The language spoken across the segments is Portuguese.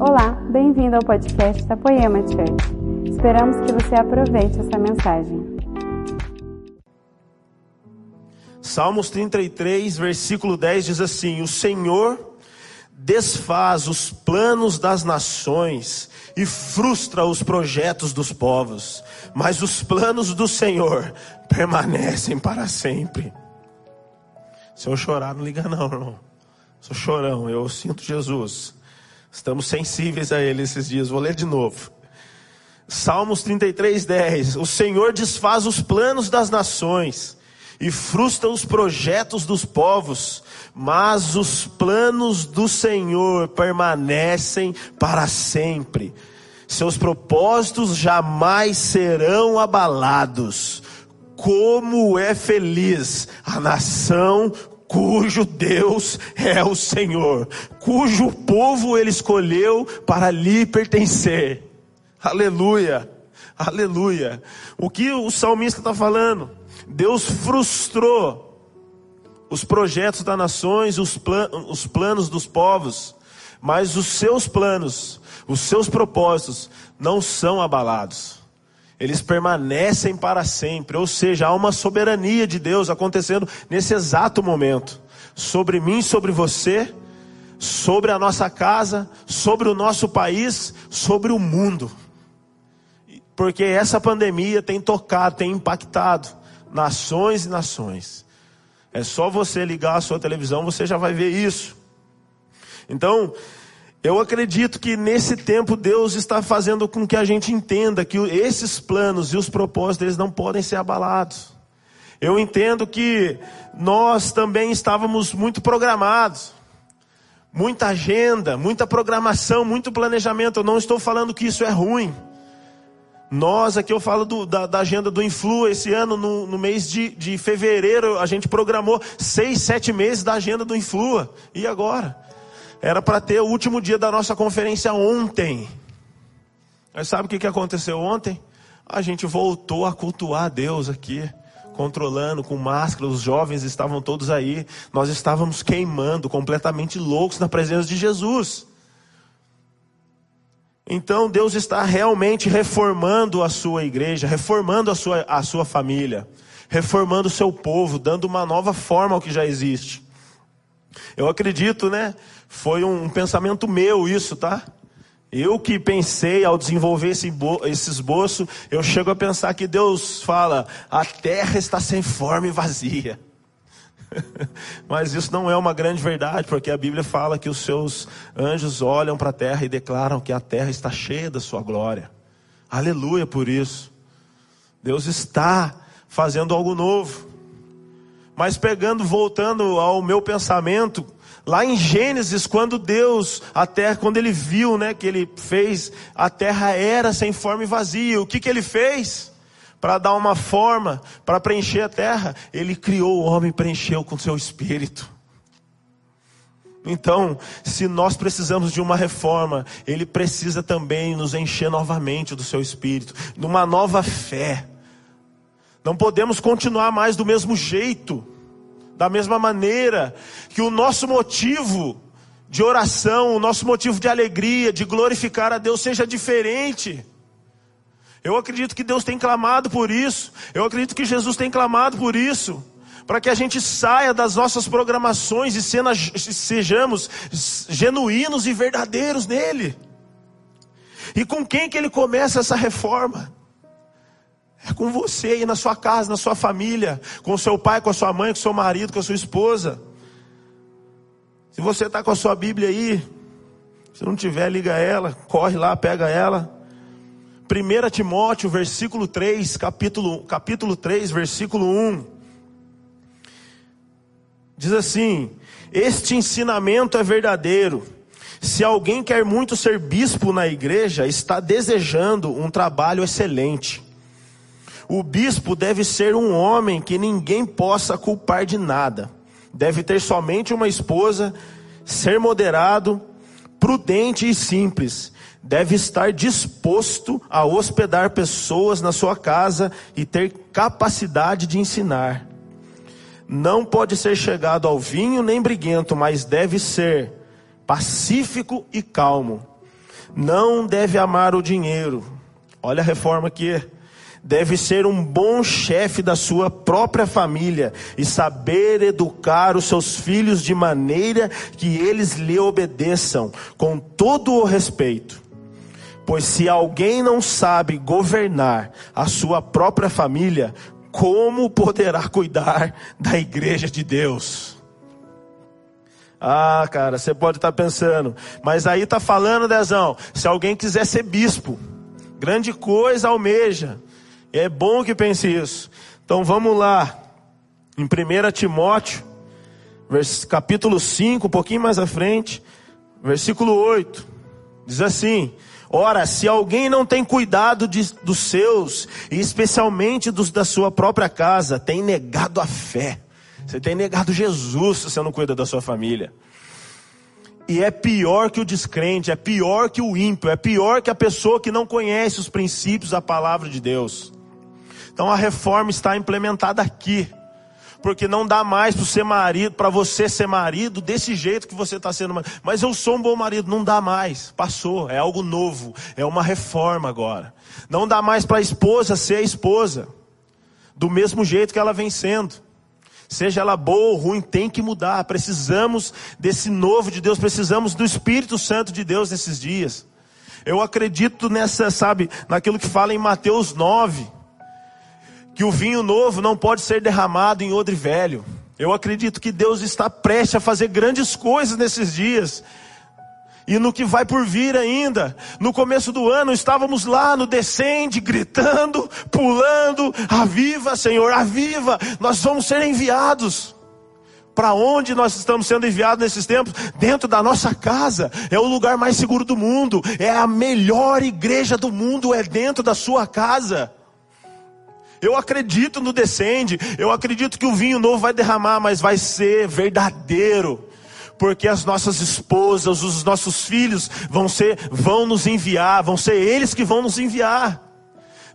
Olá, bem-vindo ao podcast da Poema Church. Esperamos que você aproveite essa mensagem. Salmos 33, versículo 10 diz assim: O Senhor desfaz os planos das nações e frustra os projetos dos povos, mas os planos do Senhor permanecem para sempre. Se eu chorar, não liga não, irmão. Sou chorão, eu sinto Jesus. Estamos sensíveis a Ele esses dias. Vou ler de novo. Salmos 33, 10. O Senhor desfaz os planos das nações e frustra os projetos dos povos, mas os planos do Senhor permanecem para sempre. Seus propósitos jamais serão abalados. Como é feliz a nação cujo Deus é o Senhor, cujo povo ele escolheu para lhe pertencer. Aleluia, aleluia. O que o salmista está falando? Deus frustrou os projetos das nações, os, plan os planos dos povos, mas os seus planos, os seus propósitos não são abalados eles permanecem para sempre. Ou seja, há uma soberania de Deus acontecendo nesse exato momento. Sobre mim, sobre você, sobre a nossa casa, sobre o nosso país, sobre o mundo. Porque essa pandemia tem tocado, tem impactado nações e nações. É só você ligar a sua televisão, você já vai ver isso. Então, eu acredito que nesse tempo Deus está fazendo com que a gente entenda que esses planos e os propósitos eles não podem ser abalados. Eu entendo que nós também estávamos muito programados, muita agenda, muita programação, muito planejamento. Eu não estou falando que isso é ruim. Nós, aqui eu falo do, da, da, agenda do Influ, esse ano, no, no mês de, de fevereiro, a gente programou seis, sete meses da agenda do Influa. E agora? Era para ter o último dia da nossa conferência ontem. Mas sabe o que, que aconteceu ontem? A gente voltou a cultuar Deus aqui, controlando com máscara, os jovens estavam todos aí. Nós estávamos queimando, completamente loucos na presença de Jesus. Então Deus está realmente reformando a sua igreja, reformando a sua, a sua família, reformando o seu povo, dando uma nova forma ao que já existe. Eu acredito, né? Foi um pensamento meu isso, tá? Eu que pensei ao desenvolver esse, esboço, eu chego a pensar que Deus fala: a terra está sem forma e vazia. Mas isso não é uma grande verdade, porque a Bíblia fala que os seus anjos olham para a terra e declaram que a terra está cheia da sua glória. Aleluia por isso. Deus está fazendo algo novo. Mas pegando, voltando ao meu pensamento, Lá em Gênesis, quando Deus, a terra, quando ele viu, né, que ele fez, a terra era sem forma e vazia. O que que ele fez? Para dar uma forma, para preencher a terra, ele criou o homem e preencheu com seu espírito. Então, se nós precisamos de uma reforma, ele precisa também nos encher novamente do seu espírito, de uma nova fé. Não podemos continuar mais do mesmo jeito. Da mesma maneira que o nosso motivo de oração, o nosso motivo de alegria, de glorificar a Deus seja diferente. Eu acredito que Deus tem clamado por isso. Eu acredito que Jesus tem clamado por isso. Para que a gente saia das nossas programações e sejamos genuínos e verdadeiros nele. E com quem que ele começa essa reforma? Com você aí na sua casa, na sua família, com o seu pai, com a sua mãe, com o seu marido, com a sua esposa. Se você está com a sua Bíblia aí, se não tiver, liga ela, corre lá, pega ela. 1 Timóteo, versículo 3, capítulo, capítulo 3, versículo 1. Diz assim: Este ensinamento é verdadeiro. Se alguém quer muito ser bispo na igreja, está desejando um trabalho excelente. O bispo deve ser um homem que ninguém possa culpar de nada. Deve ter somente uma esposa, ser moderado, prudente e simples. Deve estar disposto a hospedar pessoas na sua casa e ter capacidade de ensinar. Não pode ser chegado ao vinho nem briguento, mas deve ser pacífico e calmo. não deve amar o dinheiro. Olha a reforma aqui. Deve ser um bom chefe da sua própria família e saber educar os seus filhos de maneira que eles lhe obedeçam com todo o respeito. Pois se alguém não sabe governar a sua própria família, como poderá cuidar da igreja de Deus? Ah, cara, você pode estar pensando, mas aí está falando, Dezão, se alguém quiser ser bispo, grande coisa almeja, é bom que pense isso. Então vamos lá, em 1 Timóteo, capítulo 5, um pouquinho mais à frente, versículo 8, diz assim: Ora, se alguém não tem cuidado de, dos seus, e especialmente dos da sua própria casa, tem negado a fé. Você tem negado Jesus se você não cuida da sua família. E é pior que o descrente, é pior que o ímpio, é pior que a pessoa que não conhece os princípios da palavra de Deus. Então a reforma está implementada aqui. Porque não dá mais para ser marido, para você ser marido desse jeito que você está sendo marido. Mas eu sou um bom marido, não dá mais. Passou, é algo novo, é uma reforma agora. Não dá mais para a esposa ser a esposa, do mesmo jeito que ela vem sendo. Seja ela boa ou ruim, tem que mudar. Precisamos desse novo de Deus, precisamos do Espírito Santo de Deus nesses dias. Eu acredito nessa, sabe, naquilo que fala em Mateus 9, que o vinho novo não pode ser derramado em odre velho. Eu acredito que Deus está prestes a fazer grandes coisas nesses dias e no que vai por vir ainda. No começo do ano estávamos lá no descende, gritando, pulando, aviva Senhor, aviva, nós vamos ser enviados. Para onde nós estamos sendo enviados nesses tempos? Dentro da nossa casa. É o lugar mais seguro do mundo. É a melhor igreja do mundo, é dentro da sua casa. Eu acredito no descende, eu acredito que o vinho novo vai derramar, mas vai ser verdadeiro porque as nossas esposas, os nossos filhos vão ser, vão nos enviar, vão ser eles que vão nos enviar.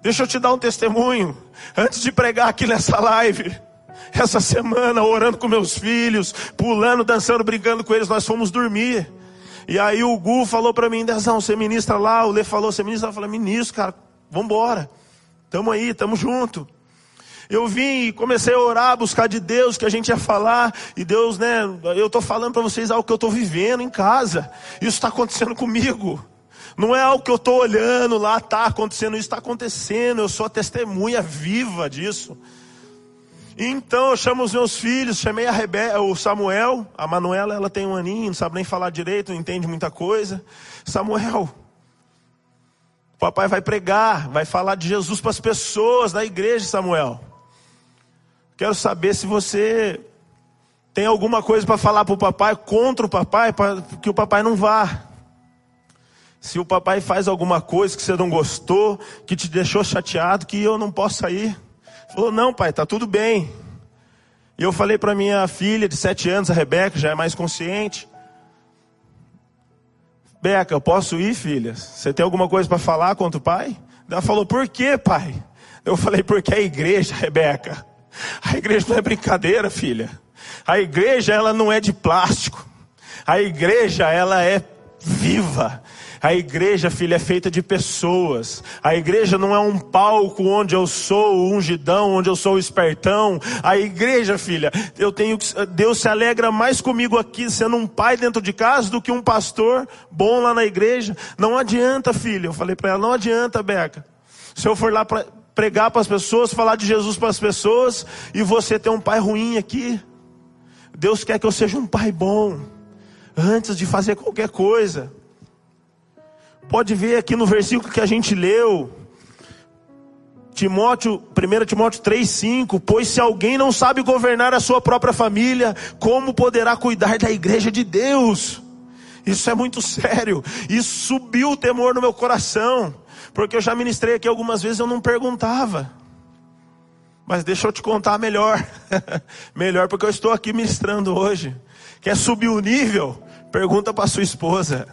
Deixa eu te dar um testemunho. Antes de pregar aqui nessa live, essa semana, orando com meus filhos, pulando, dançando, brincando com eles, nós fomos dormir. E aí o Gu falou para mim, Dezão, você ministra lá, o Lê falou, você ministra eu falei, ministro, cara, vambora. Tamo aí, tamo junto. Eu vim e comecei a orar, buscar de Deus que a gente ia falar, e Deus, né, eu estou falando para vocês algo que eu estou vivendo em casa, isso está acontecendo comigo. Não é algo que eu estou olhando lá, está acontecendo, isso está acontecendo, eu sou a testemunha viva disso. Então eu chamo os meus filhos, chamei a Rebe o Samuel, a Manuela, ela tem um aninho, não sabe nem falar direito, não entende muita coisa. Samuel, papai vai pregar, vai falar de Jesus para as pessoas da igreja, Samuel. Quero saber se você tem alguma coisa para falar para o papai, contra o papai, para que o papai não vá. Se o papai faz alguma coisa que você não gostou, que te deixou chateado, que eu não posso ir. Falou, não, pai, tá tudo bem. E eu falei para minha filha de sete anos, a Rebeca, já é mais consciente. Beca, eu posso ir, filha? Você tem alguma coisa para falar contra o pai? Ela falou, por quê, pai? Eu falei, porque a igreja, Rebeca. A igreja não é brincadeira, filha. A igreja ela não é de plástico. A igreja ela é viva. A igreja, filha, é feita de pessoas. A igreja não é um palco onde eu sou o ungidão, onde eu sou o espertão. A igreja, filha, eu tenho Deus se alegra mais comigo aqui sendo um pai dentro de casa do que um pastor bom lá na igreja. Não adianta, filha. Eu falei para ela, não adianta, Beca. Se eu for lá pregar para as pessoas, falar de Jesus para as pessoas, e você ter um pai ruim aqui. Deus quer que eu seja um pai bom, antes de fazer qualquer coisa. Pode ver aqui no versículo que a gente leu, Timóteo, 1 Timóteo 3,5: Pois se alguém não sabe governar a sua própria família, como poderá cuidar da igreja de Deus? Isso é muito sério, isso subiu o temor no meu coração. Porque eu já ministrei aqui algumas vezes eu não perguntava. Mas deixa eu te contar melhor. melhor porque eu estou aqui ministrando hoje. Quer subir o nível? Pergunta para sua esposa.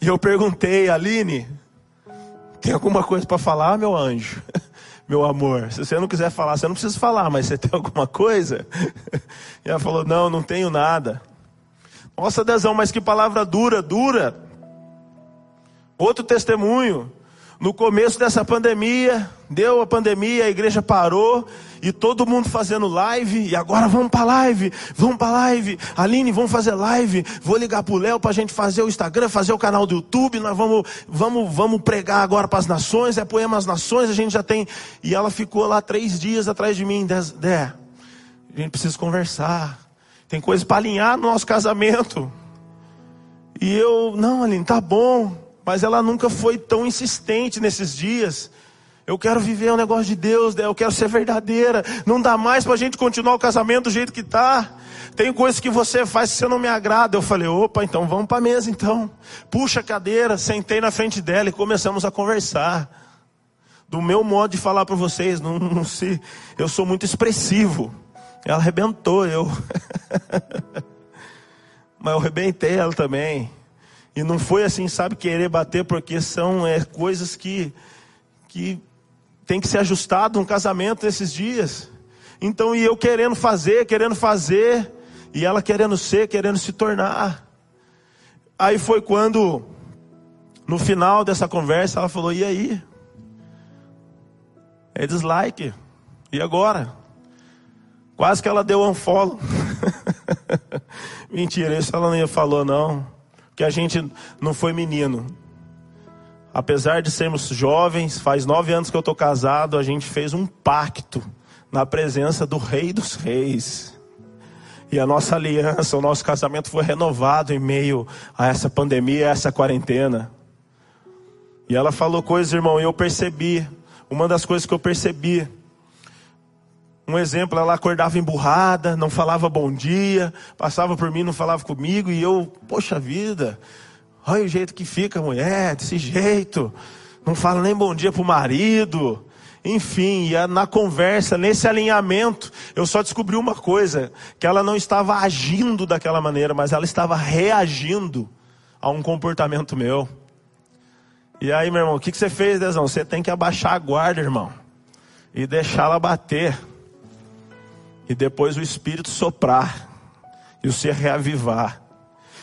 E eu perguntei, Aline, tem alguma coisa para falar, meu anjo? meu amor, se você não quiser falar, você não precisa falar, mas você tem alguma coisa? e ela falou: Não, não tenho nada. Nossa, Dezão, mas que palavra dura, dura. Outro testemunho. No começo dessa pandemia, deu a pandemia, a igreja parou e todo mundo fazendo live. E agora vamos para live, vamos para live. Aline, vamos fazer live. Vou ligar pro Léo para a gente fazer o Instagram, fazer o canal do YouTube. Nós vamos, vamos, vamos pregar agora para as nações. É poema às nações. A gente já tem. E ela ficou lá três dias atrás de mim. Dé, a gente precisa conversar. Tem coisa para alinhar no nosso casamento. E eu, não, Aline, tá bom mas ela nunca foi tão insistente nesses dias. Eu quero viver o um negócio de Deus, né? eu quero ser verdadeira. Não dá mais para a gente continuar o casamento do jeito que está. Tem coisas que você faz que você não me agrada. Eu falei, opa, então vamos para a mesa então. Puxa a cadeira, sentei na frente dela e começamos a conversar. Do meu modo de falar para vocês, não, não se, eu sou muito expressivo. Ela arrebentou eu. Mas eu arrebentei ela também. E não foi assim, sabe, querer bater, porque são é, coisas que, que tem que ser ajustado um casamento nesses dias. Então, e eu querendo fazer, querendo fazer, e ela querendo ser, querendo se tornar. Aí foi quando, no final dessa conversa, ela falou: E aí? É dislike. E agora? Quase que ela deu um follow. Mentira, isso ela não falou, não que a gente não foi menino. Apesar de sermos jovens, faz nove anos que eu estou casado, a gente fez um pacto na presença do Rei dos Reis. E a nossa aliança, o nosso casamento foi renovado em meio a essa pandemia, a essa quarentena. E ela falou coisas, irmão, e eu percebi. Uma das coisas que eu percebi um exemplo, ela acordava emburrada, não falava bom dia, passava por mim, não falava comigo, e eu, poxa vida, olha o jeito que fica mulher, desse jeito, não fala nem bom dia pro marido. Enfim, na conversa, nesse alinhamento, eu só descobri uma coisa: que ela não estava agindo daquela maneira, mas ela estava reagindo a um comportamento meu. E aí, meu irmão, o que, que você fez, Dezão? Você tem que abaixar a guarda, irmão, e deixá-la bater e depois o Espírito soprar, e você reavivar,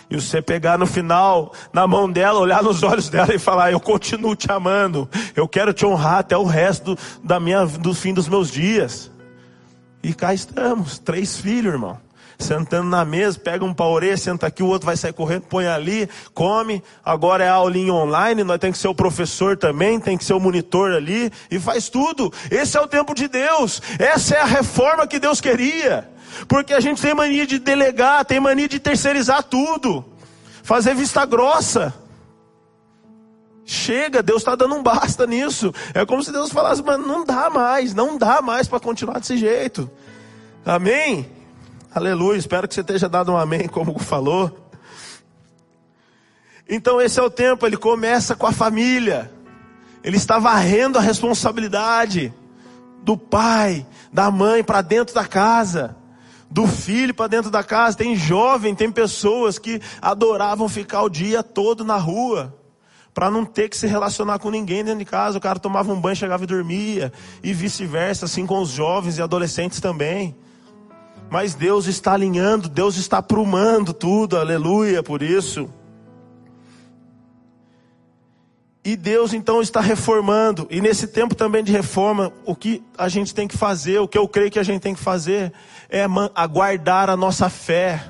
e você pegar no final, na mão dela, olhar nos olhos dela e falar: Eu continuo te amando, eu quero te honrar até o resto da minha, do fim dos meus dias. E cá estamos, três filhos, irmão sentando na mesa, pega um orelha, senta aqui, o outro vai sair correndo, põe ali, come. Agora é aulinha online, nós tem que ser o professor também, tem que ser o monitor ali e faz tudo. Esse é o tempo de Deus. Essa é a reforma que Deus queria. Porque a gente tem mania de delegar, tem mania de terceirizar tudo, fazer vista grossa. Chega, Deus está dando um basta nisso. É como se Deus falasse, mas não dá mais, não dá mais para continuar desse jeito. Amém? Aleluia, espero que você esteja dado um amém, como falou. Então esse é o tempo, ele começa com a família. Ele está varrendo a responsabilidade do pai, da mãe para dentro da casa, do filho para dentro da casa. Tem jovem, tem pessoas que adoravam ficar o dia todo na rua para não ter que se relacionar com ninguém dentro de casa. O cara tomava um banho, chegava e dormia, e vice-versa, assim com os jovens e adolescentes também. Mas Deus está alinhando, Deus está aprumando tudo, aleluia, por isso. E Deus então está reformando, e nesse tempo também de reforma, o que a gente tem que fazer, o que eu creio que a gente tem que fazer, é aguardar a nossa fé,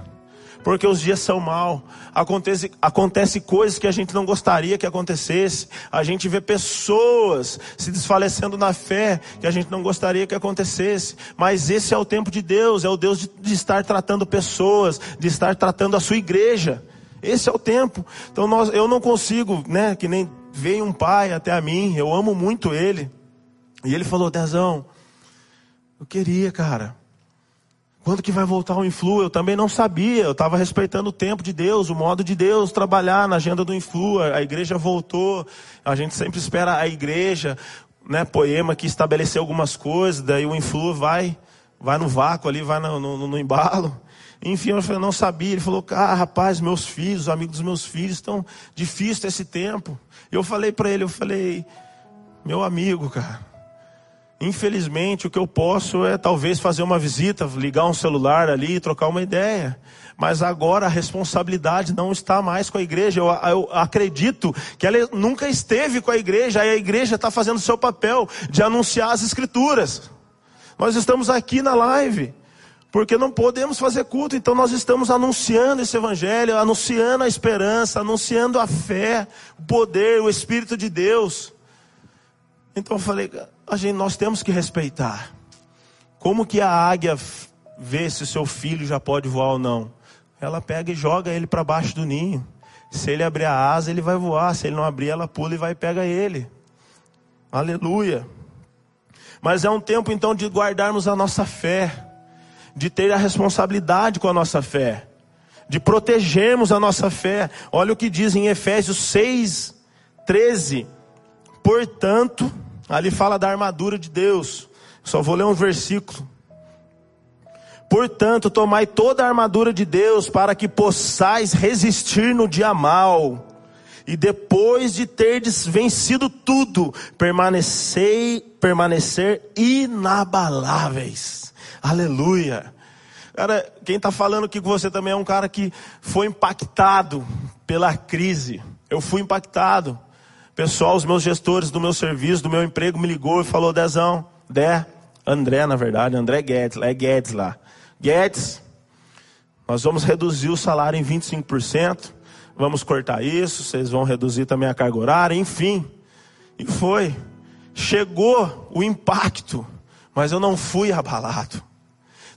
porque os dias são maus. Acontece, acontece coisas que a gente não gostaria que acontecesse. A gente vê pessoas se desfalecendo na fé que a gente não gostaria que acontecesse. Mas esse é o tempo de Deus, é o Deus de, de estar tratando pessoas, de estar tratando a sua igreja. Esse é o tempo. Então nós, eu não consigo, né? Que nem veio um pai até a mim, eu amo muito ele. E ele falou, Dezão, eu queria, cara quando que vai voltar o Influ? Eu também não sabia, eu estava respeitando o tempo de Deus, o modo de Deus trabalhar na agenda do Influ. A igreja voltou, a gente sempre espera a igreja, né, poema que estabeleceu algumas coisas, daí o Influ vai, vai no vácuo ali, vai no, no, no embalo. Enfim, eu não sabia. Ele falou, cara, rapaz, meus filhos, os amigos dos meus filhos estão difícil esse tempo. Eu falei para ele, eu falei, meu amigo, cara, Infelizmente, o que eu posso é talvez fazer uma visita, ligar um celular ali e trocar uma ideia. Mas agora a responsabilidade não está mais com a igreja. Eu, eu acredito que ela nunca esteve com a igreja, aí a igreja está fazendo o seu papel de anunciar as escrituras. Nós estamos aqui na live, porque não podemos fazer culto, então nós estamos anunciando esse evangelho, anunciando a esperança, anunciando a fé, o poder, o Espírito de Deus. Então eu falei, a gente, nós temos que respeitar. Como que a águia vê se seu filho já pode voar ou não? Ela pega e joga ele para baixo do ninho. Se ele abrir a asa, ele vai voar. Se ele não abrir, ela pula e vai pegar ele. Aleluia. Mas é um tempo então de guardarmos a nossa fé, de ter a responsabilidade com a nossa fé, de protegermos a nossa fé. Olha o que diz em Efésios 6, 13. Portanto, Ali fala da armadura de Deus. Só vou ler um versículo. Portanto, tomai toda a armadura de Deus para que possais resistir no dia mal. E depois de terdes vencido tudo, permanecei, permanecer inabaláveis. Aleluia. Cara, quem está falando aqui com você também é um cara que foi impactado pela crise. Eu fui impactado. Pessoal, os meus gestores do meu serviço, do meu emprego, me ligou e falou, Dezão, Dé, André, na verdade, André Guedes, é Guedes lá. Guedes, nós vamos reduzir o salário em 25%, vamos cortar isso, vocês vão reduzir também a carga horária, enfim. E foi. Chegou o impacto, mas eu não fui abalado.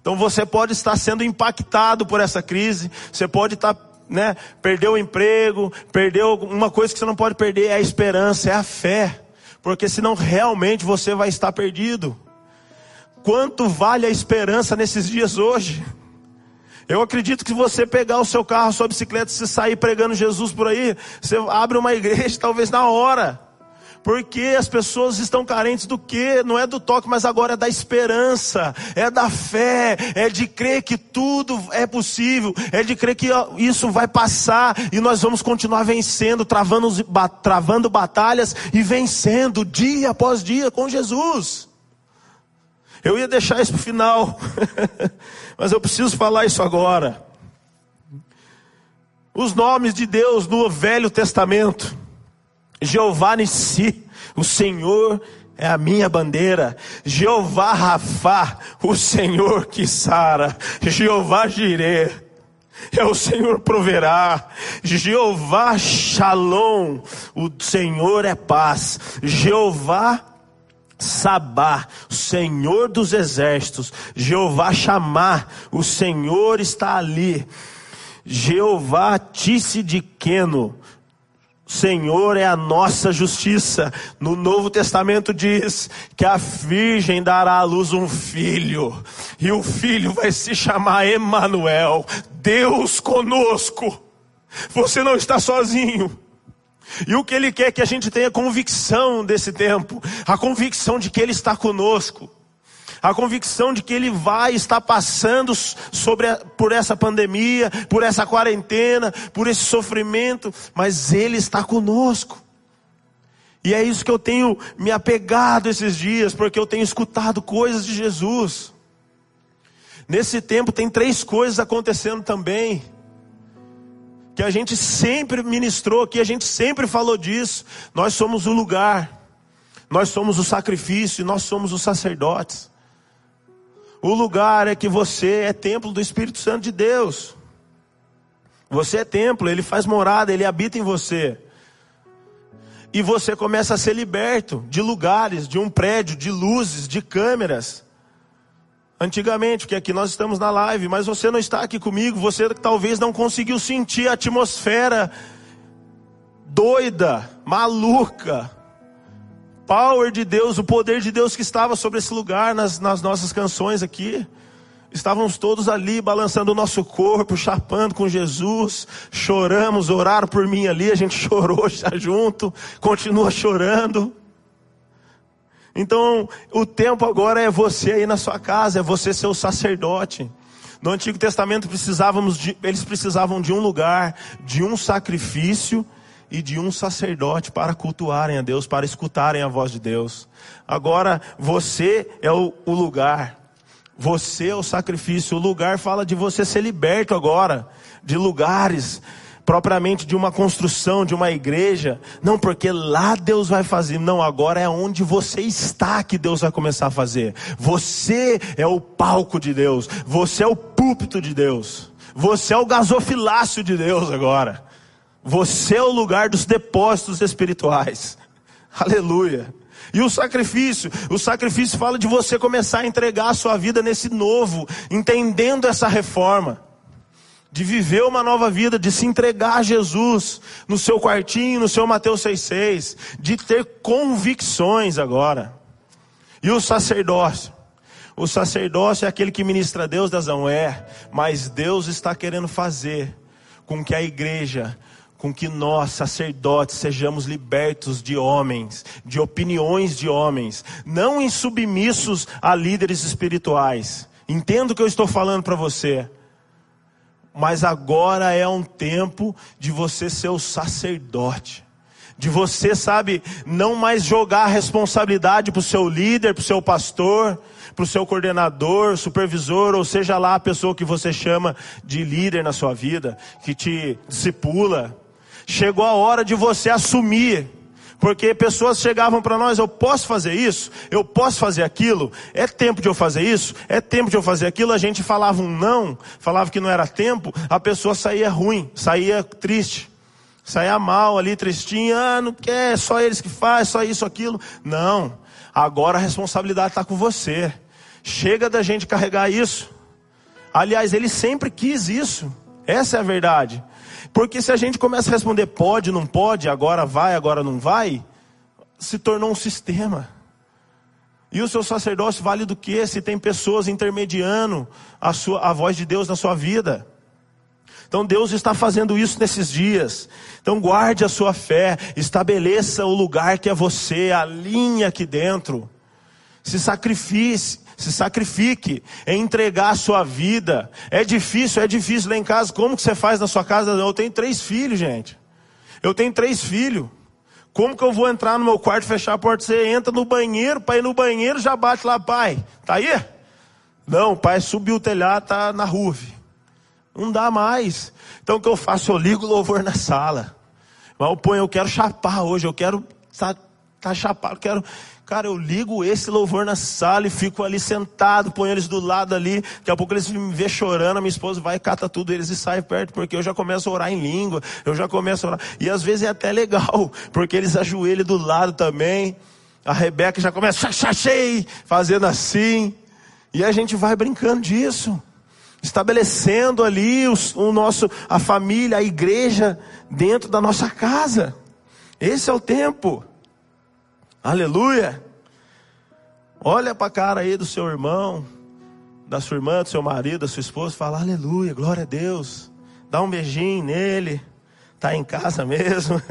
Então você pode estar sendo impactado por essa crise, você pode estar né, perdeu o emprego, perdeu uma coisa que você não pode perder é a esperança, é a fé. Porque senão realmente você vai estar perdido. Quanto vale a esperança nesses dias hoje? Eu acredito que você pegar o seu carro, sua bicicleta, se sair pregando Jesus por aí, você abre uma igreja talvez na hora. Porque as pessoas estão carentes do que? Não é do toque, mas agora é da esperança, é da fé, é de crer que tudo é possível, é de crer que isso vai passar e nós vamos continuar vencendo, travando, travando batalhas e vencendo dia após dia com Jesus. Eu ia deixar isso para o final, mas eu preciso falar isso agora. Os nomes de Deus no Velho Testamento. Jeová Nissi, o Senhor é a minha bandeira. Jeová Rafá, o Senhor que sara. Jeová Jireh, é o Senhor proverá. Jeová Shalom, o Senhor é paz. Jeová Sabá, Senhor dos exércitos. Jeová Chamar, o Senhor está ali. Jeová Tisse de Queno, Senhor é a nossa justiça. No Novo Testamento diz que a virgem dará à luz um filho, e o filho vai se chamar Emanuel, Deus conosco. Você não está sozinho. E o que ele quer é que a gente tenha convicção desse tempo, a convicção de que ele está conosco a convicção de que Ele vai estar passando sobre a, por essa pandemia, por essa quarentena, por esse sofrimento, mas Ele está conosco. E é isso que eu tenho me apegado esses dias, porque eu tenho escutado coisas de Jesus. Nesse tempo tem três coisas acontecendo também, que a gente sempre ministrou, que a gente sempre falou disso. Nós somos o lugar, nós somos o sacrifício, nós somos os sacerdotes. O lugar é que você é templo do Espírito Santo de Deus. Você é templo, ele faz morada, ele habita em você. E você começa a ser liberto de lugares, de um prédio, de luzes, de câmeras. Antigamente, porque aqui nós estamos na live, mas você não está aqui comigo, você talvez não conseguiu sentir a atmosfera doida, maluca, power de Deus, o poder de Deus que estava sobre esse lugar nas, nas nossas canções aqui. Estávamos todos ali balançando o nosso corpo, chapando com Jesus, choramos, oraram por mim ali, a gente chorou já junto, continua chorando. Então, o tempo agora é você aí na sua casa, é você ser o sacerdote. No Antigo Testamento precisávamos de, eles precisavam de um lugar, de um sacrifício e de um sacerdote para cultuarem a Deus, para escutarem a voz de Deus. Agora, você é o, o lugar, você é o sacrifício. O lugar fala de você ser liberto agora, de lugares, propriamente de uma construção, de uma igreja. Não, porque lá Deus vai fazer. Não, agora é onde você está que Deus vai começar a fazer. Você é o palco de Deus. Você é o púlpito de Deus. Você é o gasofilácio de Deus agora. Você é o lugar dos depósitos espirituais. Aleluia. E o sacrifício, o sacrifício fala de você começar a entregar a sua vida nesse novo, entendendo essa reforma. De viver uma nova vida, de se entregar a Jesus no seu quartinho, no seu Mateus 6,6, de ter convicções agora. E o sacerdócio, o sacerdócio é aquele que ministra a Deus das não é, mas Deus está querendo fazer com que a igreja com que nós, sacerdotes, sejamos libertos de homens, de opiniões de homens, não insubmissos a líderes espirituais. Entendo o que eu estou falando para você. Mas agora é um tempo de você ser o sacerdote. De você, sabe, não mais jogar a responsabilidade para o seu líder, para o seu pastor, para o seu coordenador, supervisor, ou seja lá a pessoa que você chama de líder na sua vida, que te discipula. Chegou a hora de você assumir. Porque pessoas chegavam para nós, eu posso fazer isso? Eu posso fazer aquilo? É tempo de eu fazer isso? É tempo de eu fazer aquilo? A gente falava um não, falava que não era tempo, a pessoa saía ruim, saía triste, saía mal ali, tristinha, ah, não quer, só eles que fazem, só isso, aquilo. Não, agora a responsabilidade está com você. Chega da gente carregar isso. Aliás, ele sempre quis isso. Essa é a verdade. Porque se a gente começa a responder pode, não pode, agora vai, agora não vai, se tornou um sistema. E o seu sacerdócio vale do que se tem pessoas intermediando a, sua, a voz de Deus na sua vida? Então Deus está fazendo isso nesses dias. Então guarde a sua fé, estabeleça o lugar que é você, alinhe aqui dentro. Se sacrifique, se sacrifique em entregar a sua vida. É difícil, é difícil lá em casa. Como que você faz na sua casa? Eu tenho três filhos, gente. Eu tenho três filhos. Como que eu vou entrar no meu quarto, fechar a porta? Você entra no banheiro, para ir no banheiro já bate lá, pai. Tá aí? Não, pai subiu o telhado, tá na rua. Não dá mais. Então o que eu faço? Eu ligo o louvor na sala. Mas eu ponho, eu quero chapar hoje, eu quero tá, tá chapado, eu quero Cara, eu ligo esse louvor na sala e fico ali sentado, ponho eles do lado ali. Daqui a pouco eles me vê chorando, a minha esposa vai, cata tudo eles e sai perto, porque eu já começo a orar em língua, eu já começo a orar. E às vezes é até legal, porque eles ajoelham do lado também. A Rebeca já começa, chachei, fazendo assim. E a gente vai brincando disso. Estabelecendo ali o nosso, a família, a igreja dentro da nossa casa. Esse é o tempo. Aleluia. Olha para a cara aí do seu irmão, da sua irmã, do seu marido, da sua esposa, fala aleluia, glória a Deus. Dá um beijinho nele. Tá em casa mesmo.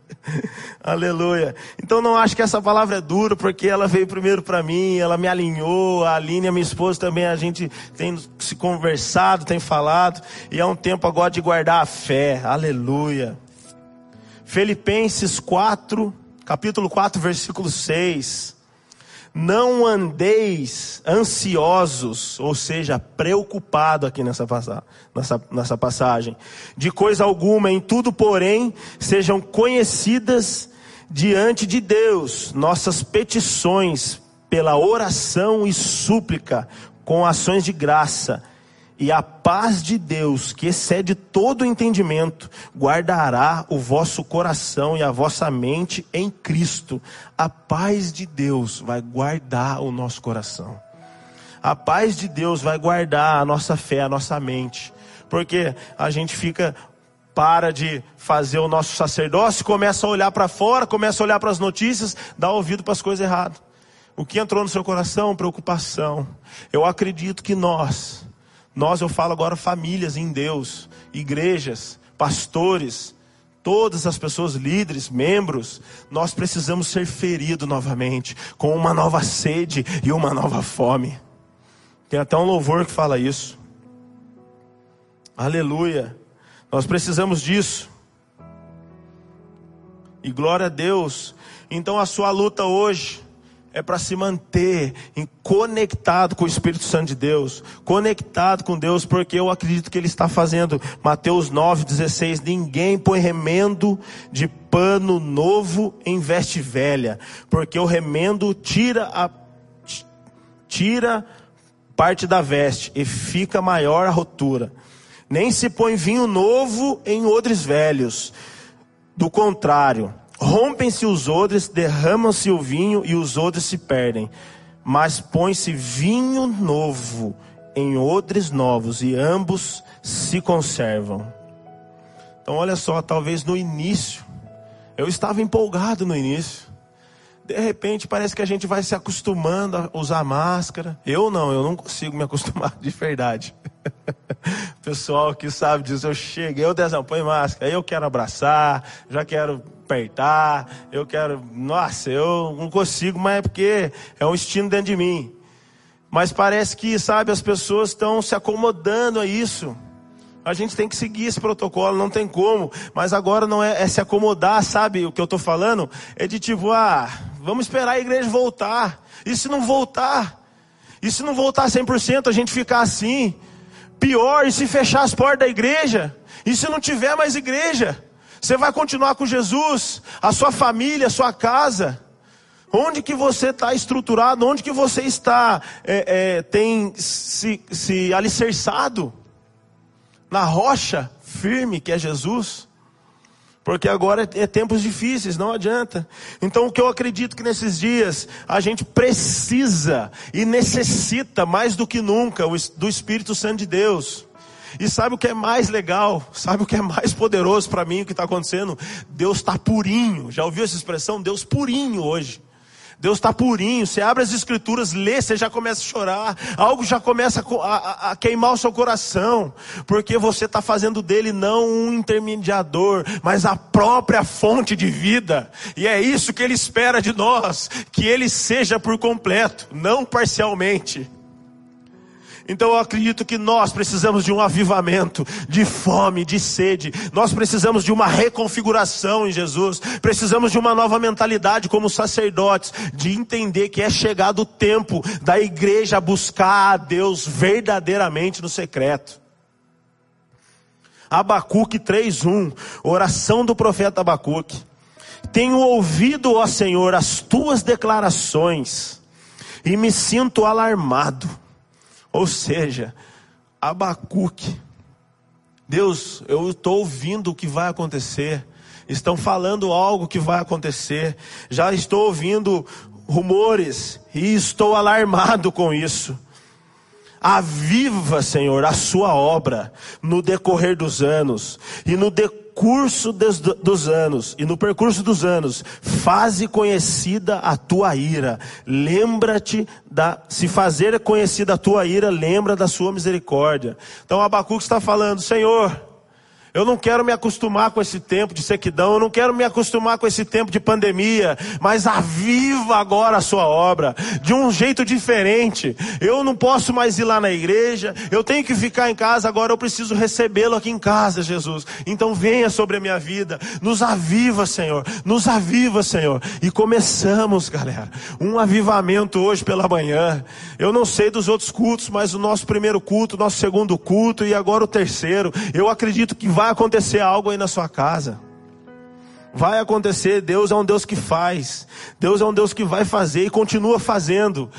aleluia. Então não acho que essa palavra é dura, porque ela veio primeiro para mim, ela me alinhou, a Aline, a minha esposa também, a gente tem se conversado, tem falado, e é um tempo agora de guardar a fé. Aleluia. Filipenses 4, capítulo 4, versículo 6. Não andeis ansiosos, ou seja, preocupado aqui nessa, nessa, nessa passagem, de coisa alguma, em tudo, porém, sejam conhecidas diante de Deus nossas petições pela oração e súplica, com ações de graça e a paz de Deus, que excede todo o entendimento, guardará o vosso coração e a vossa mente em Cristo. A paz de Deus vai guardar o nosso coração. A paz de Deus vai guardar a nossa fé, a nossa mente. Porque a gente fica para de fazer o nosso sacerdócio, começa a olhar para fora, começa a olhar para as notícias, dá ouvido para as coisas erradas. O que entrou no seu coração? Preocupação. Eu acredito que nós, nós, eu falo agora, famílias em Deus, igrejas, pastores, todas as pessoas, líderes, membros, nós precisamos ser feridos novamente, com uma nova sede e uma nova fome. Tem até um louvor que fala isso. Aleluia. Nós precisamos disso. E glória a Deus. Então a sua luta hoje é para se manter conectado com o Espírito Santo de Deus, conectado com Deus, porque eu acredito que Ele está fazendo. Mateus 9,16: Ninguém põe remendo de pano novo em veste velha, porque o remendo tira a tira parte da veste e fica maior a rotura. Nem se põe vinho novo em odres velhos. Do contrário, Rompem-se os odres, derramam-se o vinho e os odres se perdem. Mas põe-se vinho novo em odres novos e ambos se conservam. Então, olha só, talvez no início, eu estava empolgado no início. De repente parece que a gente vai se acostumando a usar máscara. Eu não, eu não consigo me acostumar de verdade. Pessoal que sabe disso, eu cheguei, eu dezão, põe máscara, eu quero abraçar, já quero apertar, eu quero, nossa, eu não consigo, mas é porque é um instinto dentro de mim. Mas parece que, sabe, as pessoas estão se acomodando a isso. A gente tem que seguir esse protocolo, não tem como. Mas agora não é, é se acomodar, sabe? O que eu estou falando é de tipo, ah, vamos esperar a igreja voltar. E se não voltar? E se não voltar 100%, a gente ficar assim? Pior, e se fechar as portas da igreja? E se não tiver mais igreja? Você vai continuar com Jesus, a sua família, a sua casa. Onde que você está estruturado? Onde que você está é, é, tem se, se alicerçado? Na rocha firme que é Jesus? Porque agora é, é tempos difíceis, não adianta. Então o que eu acredito que nesses dias a gente precisa e necessita mais do que nunca do Espírito Santo de Deus. E sabe o que é mais legal? Sabe o que é mais poderoso para mim o que está acontecendo? Deus está purinho. Já ouviu essa expressão? Deus purinho hoje. Deus está purinho. Você abre as escrituras, lê, você já começa a chorar. Algo já começa a, a, a queimar o seu coração. Porque você está fazendo dele não um intermediador, mas a própria fonte de vida. E é isso que ele espera de nós: que ele seja por completo, não parcialmente. Então eu acredito que nós precisamos de um avivamento, de fome, de sede. Nós precisamos de uma reconfiguração em Jesus. Precisamos de uma nova mentalidade como sacerdotes, de entender que é chegado o tempo da igreja buscar a Deus verdadeiramente no secreto. Abacuque 3:1, oração do profeta Abacuque. Tenho ouvido, ó Senhor, as tuas declarações e me sinto alarmado ou seja, Abacuque. Deus, eu estou ouvindo o que vai acontecer. Estão falando algo que vai acontecer. Já estou ouvindo rumores e estou alarmado com isso. Aviva, Senhor, a sua obra no decorrer dos anos e no decorrer curso dos, dos anos e no percurso dos anos, faze conhecida a tua ira. Lembra-te da, se fazer conhecida a tua ira, lembra da sua misericórdia. Então Abacuque está falando, Senhor, eu não quero me acostumar com esse tempo de sequidão, eu não quero me acostumar com esse tempo de pandemia, mas aviva agora a sua obra, de um jeito diferente. Eu não posso mais ir lá na igreja, eu tenho que ficar em casa, agora eu preciso recebê-lo aqui em casa, Jesus. Então venha sobre a minha vida, nos aviva, Senhor, nos aviva, Senhor. E começamos, galera, um avivamento hoje pela manhã. Eu não sei dos outros cultos, mas o nosso primeiro culto, nosso segundo culto e agora o terceiro, eu acredito que vai vai acontecer algo aí na sua casa. Vai acontecer, Deus é um Deus que faz. Deus é um Deus que vai fazer e continua fazendo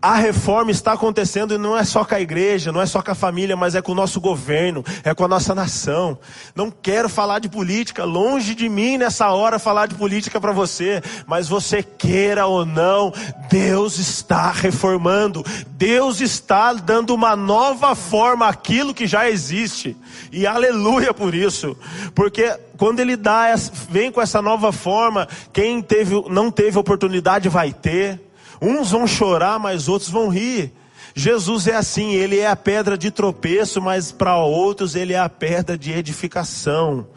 a reforma está acontecendo e não é só com a igreja, não é só com a família, mas é com o nosso governo, é com a nossa nação. Não quero falar de política, longe de mim nessa hora falar de política para você, mas você queira ou não, Deus está reformando, Deus está dando uma nova forma àquilo que já existe. E aleluia por isso, porque quando ele dá, vem com essa nova forma, quem teve, não teve oportunidade vai ter. Uns vão chorar, mas outros vão rir. Jesus é assim, ele é a pedra de tropeço, mas para outros ele é a pedra de edificação.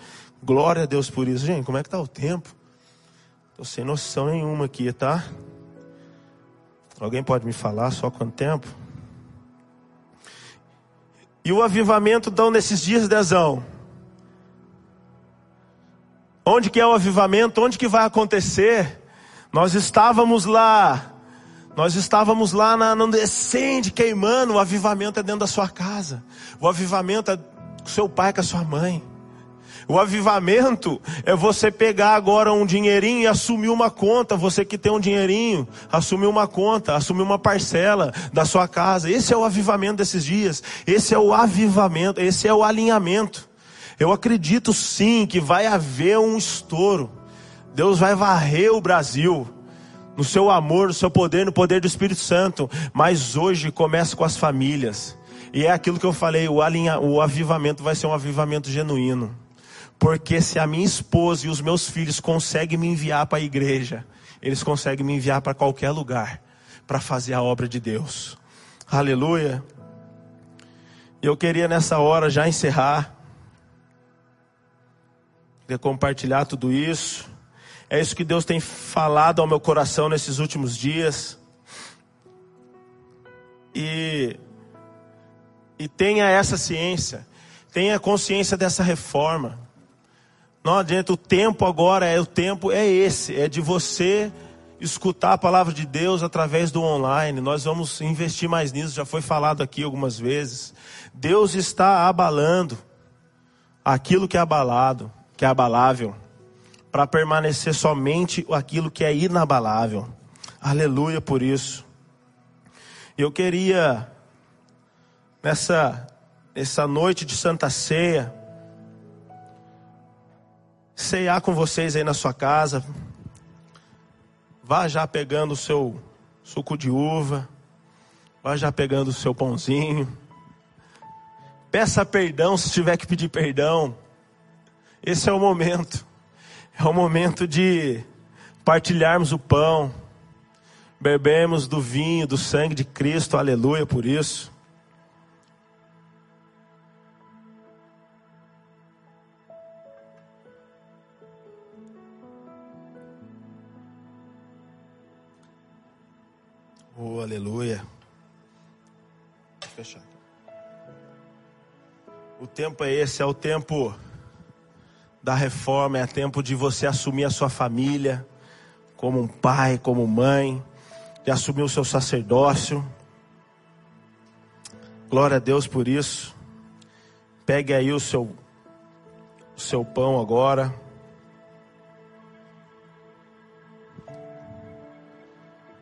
Glória a Deus por isso. Gente, como é que está o tempo? Estou sem noção nenhuma aqui, tá? Alguém pode me falar só quanto tempo? E o avivamento, então, nesses dias, Dezão? Onde que é o avivamento? Onde que vai acontecer? Nós estávamos lá, nós estávamos lá na, no descende queimando, o avivamento é dentro da sua casa. O avivamento é com seu pai, com a sua mãe. O avivamento é você pegar agora um dinheirinho e assumir uma conta. Você que tem um dinheirinho, assumir uma conta, assumir uma parcela da sua casa. Esse é o avivamento desses dias. Esse é o avivamento, esse é o alinhamento. Eu acredito sim que vai haver um estouro. Deus vai varrer o Brasil no seu amor, no seu poder, no poder do Espírito Santo. Mas hoje começa com as famílias. E é aquilo que eu falei, o, alinha, o avivamento vai ser um avivamento genuíno. Porque se a minha esposa e os meus filhos conseguem me enviar para a igreja, eles conseguem me enviar para qualquer lugar para fazer a obra de Deus. Aleluia. Eu queria nessa hora já encerrar. Queria compartilhar tudo isso. É isso que Deus tem falado ao meu coração nesses últimos dias. E, e tenha essa ciência, tenha consciência dessa reforma. Não adianta, o tempo agora é o tempo é esse, é de você escutar a palavra de Deus através do online. Nós vamos investir mais nisso, já foi falado aqui algumas vezes. Deus está abalando aquilo que é abalado, que é abalável, para permanecer somente aquilo que é inabalável. Aleluia por isso. Eu queria nessa essa noite de Santa Ceia ceiar com vocês aí na sua casa. Vá já pegando o seu suco de uva. Vá já pegando o seu pãozinho. Peça perdão se tiver que pedir perdão. Esse é o momento. É o momento de partilharmos o pão. Bebemos do vinho, do sangue de Cristo. Aleluia por isso. Oh, aleluia. Fechar. O tempo é esse, é o tempo da reforma, é tempo de você assumir a sua família como um pai, como mãe, de assumir o seu sacerdócio. Glória a Deus por isso. Pegue aí o seu o seu pão agora.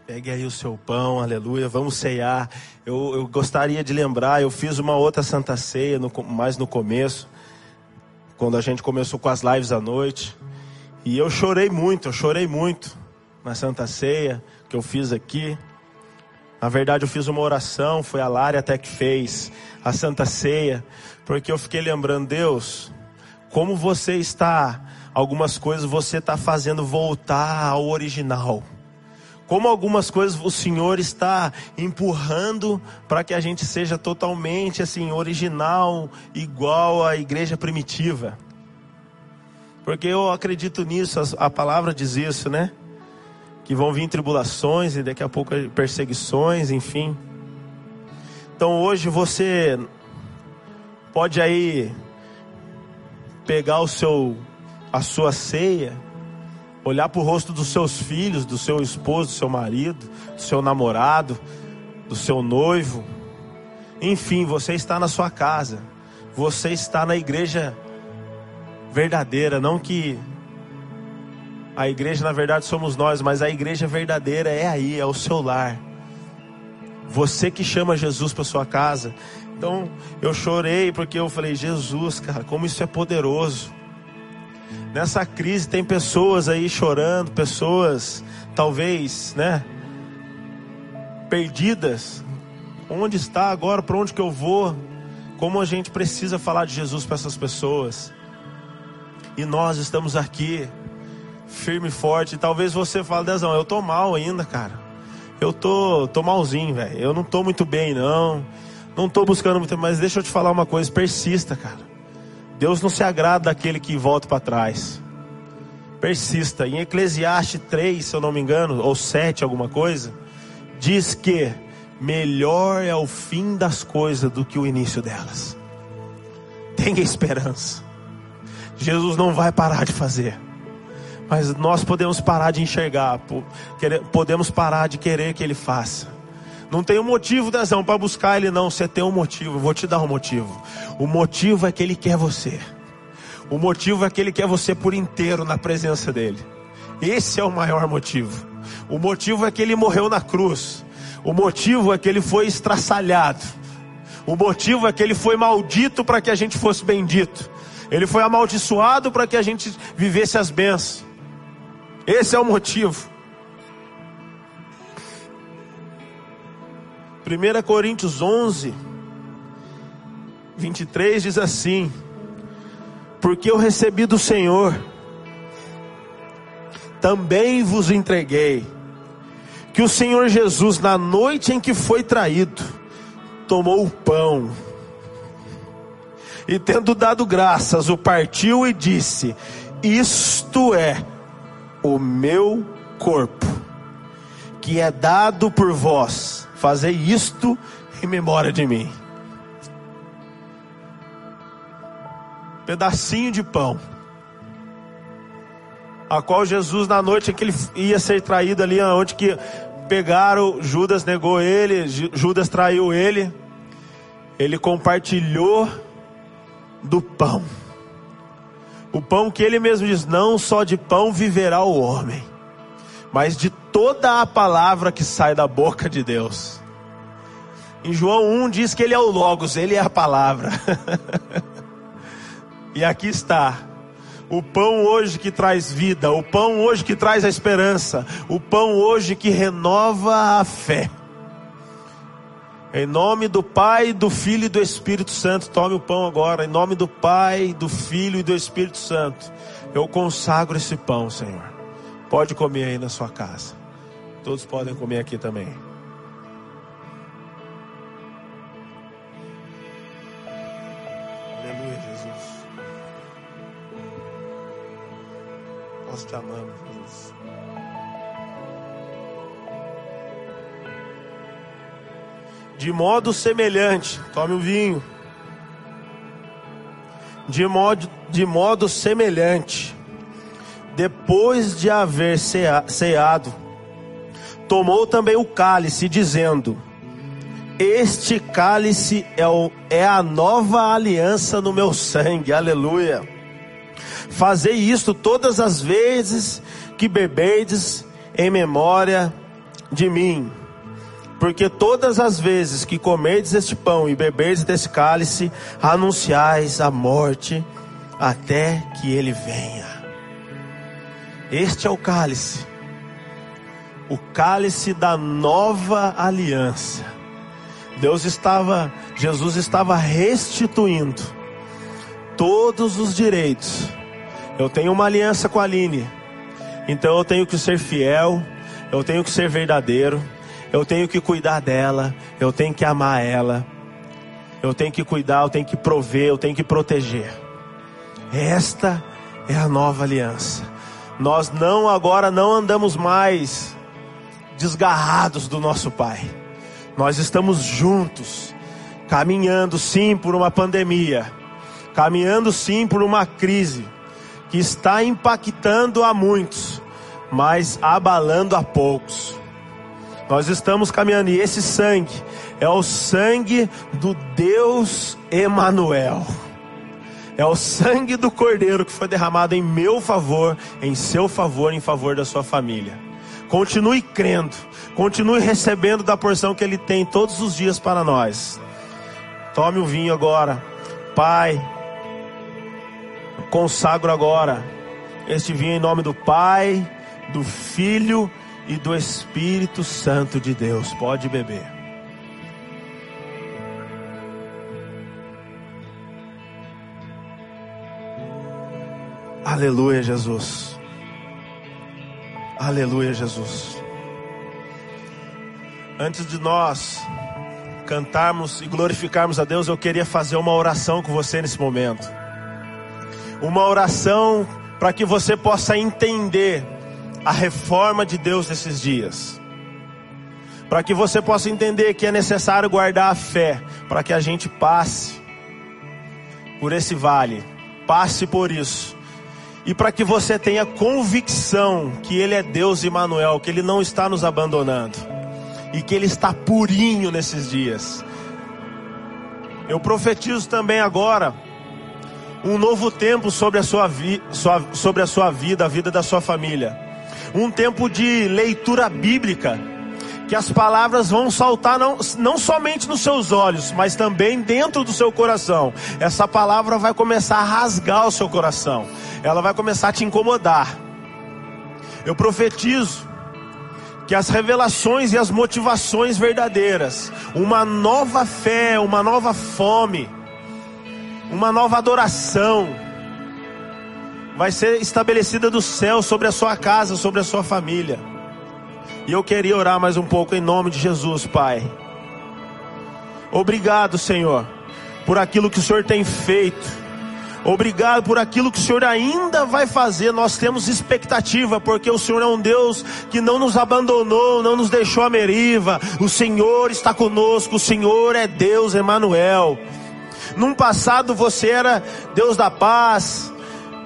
Pegue aí o seu pão, aleluia, vamos ceiar. Eu, eu gostaria de lembrar, eu fiz uma outra Santa Ceia, no, mais no começo, quando a gente começou com as lives à noite. E eu chorei muito, eu chorei muito na Santa Ceia que eu fiz aqui. Na verdade, eu fiz uma oração, foi a Lara até que fez a Santa Ceia, porque eu fiquei lembrando, Deus, como você está, algumas coisas você está fazendo voltar ao original como algumas coisas o Senhor está empurrando para que a gente seja totalmente assim original, igual à igreja primitiva. Porque eu acredito nisso, a palavra diz isso, né? Que vão vir tribulações e daqui a pouco perseguições, enfim. Então hoje você pode aí pegar o seu a sua ceia olhar para o rosto dos seus filhos, do seu esposo, do seu marido, do seu namorado, do seu noivo. Enfim, você está na sua casa, você está na igreja verdadeira, não que a igreja na verdade somos nós, mas a igreja verdadeira é aí, é o seu lar. Você que chama Jesus para sua casa. Então, eu chorei porque eu falei: "Jesus, cara, como isso é poderoso". Nessa crise tem pessoas aí chorando, pessoas talvez, né, perdidas. Onde está agora? Para onde que eu vou? Como a gente precisa falar de Jesus para essas pessoas? E nós estamos aqui, firme e forte. talvez você fale, Dezão, eu tô mal ainda, cara. Eu tô, tô malzinho, velho. Eu não tô muito bem, não. Não tô buscando muito, mas deixa eu te falar uma coisa, persista, cara. Deus não se agrada daquele que volta para trás. Persista. Em Eclesiastes 3, se eu não me engano, ou 7, alguma coisa, diz que melhor é o fim das coisas do que o início delas. Tenha esperança. Jesus não vai parar de fazer. Mas nós podemos parar de enxergar, podemos parar de querer que Ele faça. Não tem um motivo, Dezão, para buscar Ele, não. Você tem um motivo, eu vou te dar um motivo. O motivo é que Ele quer você. O motivo é que Ele quer você por inteiro na presença dEle. Esse é o maior motivo. O motivo é que Ele morreu na cruz. O motivo é que Ele foi estraçalhado. O motivo é que Ele foi maldito para que a gente fosse bendito. Ele foi amaldiçoado para que a gente vivesse as bênçãos. Esse é o motivo. 1 Coríntios 11, 23 diz assim: Porque eu recebi do Senhor, também vos entreguei, que o Senhor Jesus, na noite em que foi traído, tomou o pão, e tendo dado graças, o partiu e disse: Isto é o meu corpo, que é dado por vós, fazei isto em memória de mim. Pedacinho de pão, a qual Jesus, na noite que ele ia ser traído ali, onde que pegaram, Judas negou ele, Judas traiu ele, ele compartilhou do pão. O pão que ele mesmo diz: não só de pão viverá o homem, mas de toda a palavra que sai da boca de Deus. Em João 1 diz que ele é o Logos, ele é a palavra. e aqui está. O pão hoje que traz vida, o pão hoje que traz a esperança, o pão hoje que renova a fé. Em nome do Pai, do Filho e do Espírito Santo, tome o pão agora. Em nome do Pai, do Filho e do Espírito Santo, eu consagro esse pão, Senhor. Pode comer aí na sua casa. Todos podem comer aqui também. Aleluia, Jesus. Nós te amamos, Jesus. De modo semelhante, tome o vinho. De modo, de modo semelhante, depois de haver ceado, tomou também o cálice, dizendo: Este cálice é, o, é a nova aliança no meu sangue, aleluia. Fazei isto todas as vezes que beberdes em memória de mim. Porque todas as vezes que comerdes este pão e beberdes desse cálice, anunciais a morte até que ele venha. Este é o cálice, o cálice da nova aliança. Deus estava, Jesus estava restituindo todos os direitos. Eu tenho uma aliança com a Aline, então eu tenho que ser fiel, eu tenho que ser verdadeiro eu tenho que cuidar dela, eu tenho que amar ela, eu tenho que cuidar, eu tenho que prover, eu tenho que proteger. Esta é a nova aliança. Nós não agora não andamos mais desgarrados do nosso Pai. Nós estamos juntos, caminhando sim por uma pandemia, caminhando sim por uma crise que está impactando a muitos, mas abalando a poucos. Nós estamos caminhando e esse sangue é o sangue do Deus Emanuel. É o sangue do Cordeiro que foi derramado em meu favor, em seu favor, em favor da sua família. Continue crendo, continue recebendo da porção que Ele tem todos os dias para nós. Tome o vinho agora, Pai. Consagro agora este vinho em nome do Pai, do Filho e do Espírito Santo de Deus. Pode beber. Aleluia, Jesus. Aleluia, Jesus. Antes de nós cantarmos e glorificarmos a Deus, eu queria fazer uma oração com você nesse momento. Uma oração para que você possa entender a reforma de Deus nesses dias. Para que você possa entender que é necessário guardar a fé, para que a gente passe por esse vale, passe por isso e para que você tenha convicção que Ele é Deus Emmanuel, que Ele não está nos abandonando e que Ele está purinho nesses dias. Eu profetizo também agora um novo tempo sobre a sua, vi, sua, sobre a sua vida, a vida da sua família. Um tempo de leitura bíblica, que as palavras vão saltar não, não somente nos seus olhos, mas também dentro do seu coração. Essa palavra vai começar a rasgar o seu coração, ela vai começar a te incomodar. Eu profetizo que as revelações e as motivações verdadeiras, uma nova fé, uma nova fome, uma nova adoração vai ser estabelecida do céu sobre a sua casa, sobre a sua família. E eu queria orar mais um pouco em nome de Jesus, Pai. Obrigado, Senhor, por aquilo que o Senhor tem feito. Obrigado por aquilo que o Senhor ainda vai fazer. Nós temos expectativa, porque o Senhor é um Deus que não nos abandonou, não nos deixou à meriva. O Senhor está conosco, o Senhor é Deus, Emanuel. Num passado você era Deus da paz,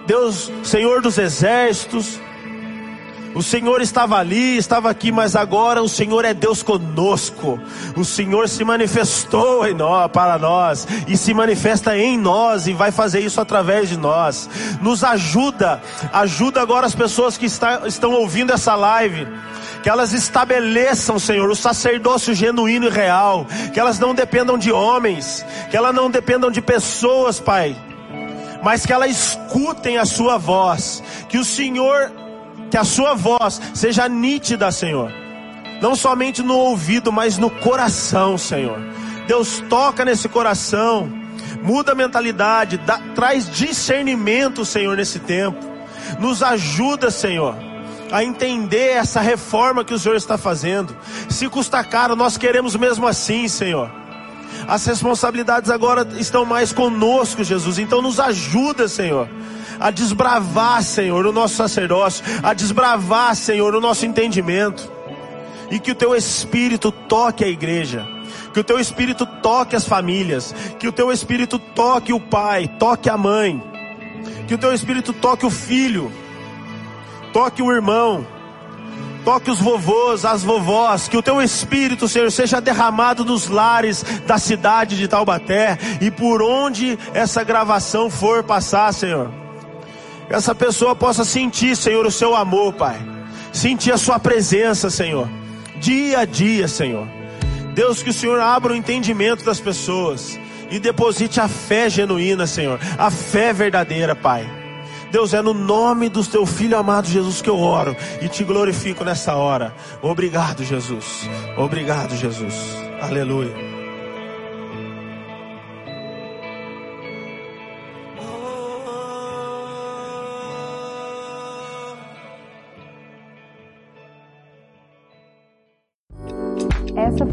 Deus, Senhor dos exércitos. O Senhor estava ali, estava aqui, mas agora o Senhor é Deus conosco. O Senhor se manifestou em nós, para nós e se manifesta em nós e vai fazer isso através de nós. Nos ajuda, ajuda agora as pessoas que está, estão ouvindo essa live que elas estabeleçam, Senhor, o sacerdócio genuíno e real, que elas não dependam de homens, que elas não dependam de pessoas, Pai, mas que elas escutem a Sua voz, que o Senhor, que a Sua voz seja nítida, Senhor, não somente no ouvido, mas no coração, Senhor. Deus toca nesse coração, muda a mentalidade, dá, traz discernimento, Senhor, nesse tempo. Nos ajuda, Senhor a entender essa reforma que o Senhor está fazendo. Se custa caro, nós queremos mesmo assim, Senhor. As responsabilidades agora estão mais conosco, Jesus. Então nos ajuda, Senhor, a desbravar, Senhor, o nosso sacerdócio, a desbravar, Senhor, o nosso entendimento. E que o teu espírito toque a igreja. Que o teu espírito toque as famílias, que o teu espírito toque o pai, toque a mãe, que o teu espírito toque o filho, toque o irmão, toque os vovôs, as vovós, que o teu Espírito, Senhor, seja derramado nos lares da cidade de Taubaté e por onde essa gravação for passar, Senhor. Essa pessoa possa sentir, Senhor, o seu amor, Pai. Sentir a sua presença, Senhor. Dia a dia, Senhor. Deus, que o Senhor abra o entendimento das pessoas e deposite a fé genuína, Senhor. A fé verdadeira, Pai. Deus, é no nome do teu filho amado Jesus que eu oro e te glorifico nessa hora. Obrigado, Jesus. Obrigado, Jesus. Aleluia.